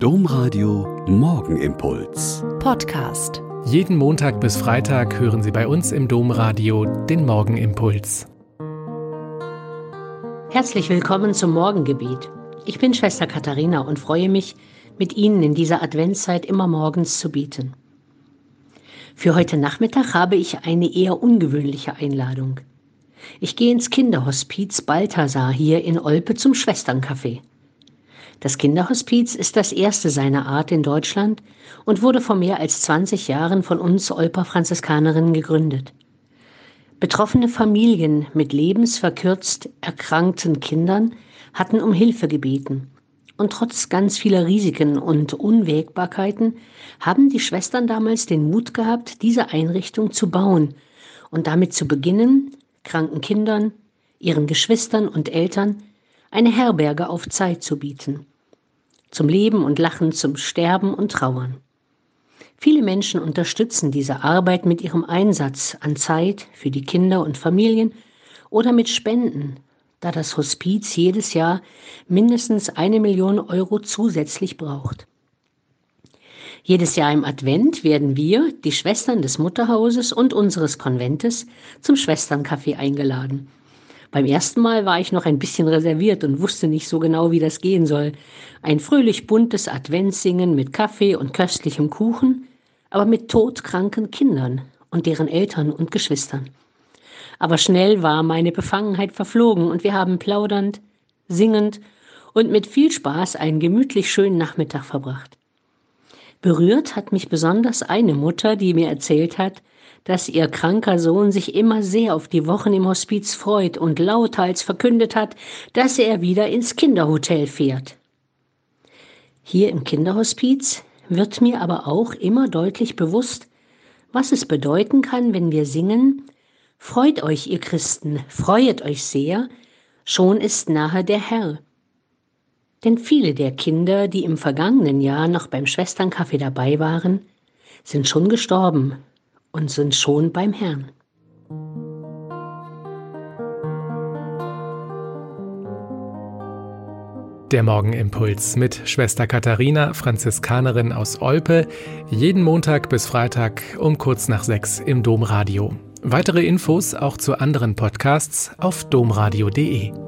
Domradio Morgenimpuls. Podcast. Jeden Montag bis Freitag hören Sie bei uns im Domradio den Morgenimpuls. Herzlich willkommen zum Morgengebet. Ich bin Schwester Katharina und freue mich, mit Ihnen in dieser Adventszeit immer morgens zu beten. Für heute Nachmittag habe ich eine eher ungewöhnliche Einladung. Ich gehe ins Kinderhospiz Balthasar hier in Olpe zum Schwesterncafé. Das Kinderhospiz ist das erste seiner Art in Deutschland und wurde vor mehr als 20 Jahren von uns Olper Franziskanerinnen gegründet. Betroffene Familien mit lebensverkürzt erkrankten Kindern hatten um Hilfe gebeten. Und trotz ganz vieler Risiken und Unwägbarkeiten haben die Schwestern damals den Mut gehabt, diese Einrichtung zu bauen und damit zu beginnen, kranken Kindern, ihren Geschwistern und Eltern eine Herberge auf Zeit zu bieten. Zum Leben und Lachen, zum Sterben und Trauern. Viele Menschen unterstützen diese Arbeit mit ihrem Einsatz an Zeit für die Kinder und Familien oder mit Spenden, da das Hospiz jedes Jahr mindestens eine Million Euro zusätzlich braucht. Jedes Jahr im Advent werden wir, die Schwestern des Mutterhauses und unseres Konventes, zum Schwesterncafé eingeladen. Beim ersten Mal war ich noch ein bisschen reserviert und wusste nicht so genau, wie das gehen soll. Ein fröhlich buntes Adventssingen mit Kaffee und köstlichem Kuchen, aber mit todkranken Kindern und deren Eltern und Geschwistern. Aber schnell war meine Befangenheit verflogen und wir haben plaudernd, singend und mit viel Spaß einen gemütlich schönen Nachmittag verbracht. Berührt hat mich besonders eine Mutter, die mir erzählt hat, dass ihr kranker Sohn sich immer sehr auf die Wochen im Hospiz freut und lauthals verkündet hat, dass er wieder ins Kinderhotel fährt. Hier im Kinderhospiz wird mir aber auch immer deutlich bewusst, was es bedeuten kann, wenn wir singen, Freut euch, ihr Christen, freuet euch sehr, schon ist nahe der Herr. Denn viele der Kinder, die im vergangenen Jahr noch beim Schwesternkaffee dabei waren, sind schon gestorben und sind schon beim Herrn. Der Morgenimpuls mit Schwester Katharina, Franziskanerin aus Olpe, jeden Montag bis Freitag um kurz nach sechs im Domradio. Weitere Infos auch zu anderen Podcasts auf domradio.de.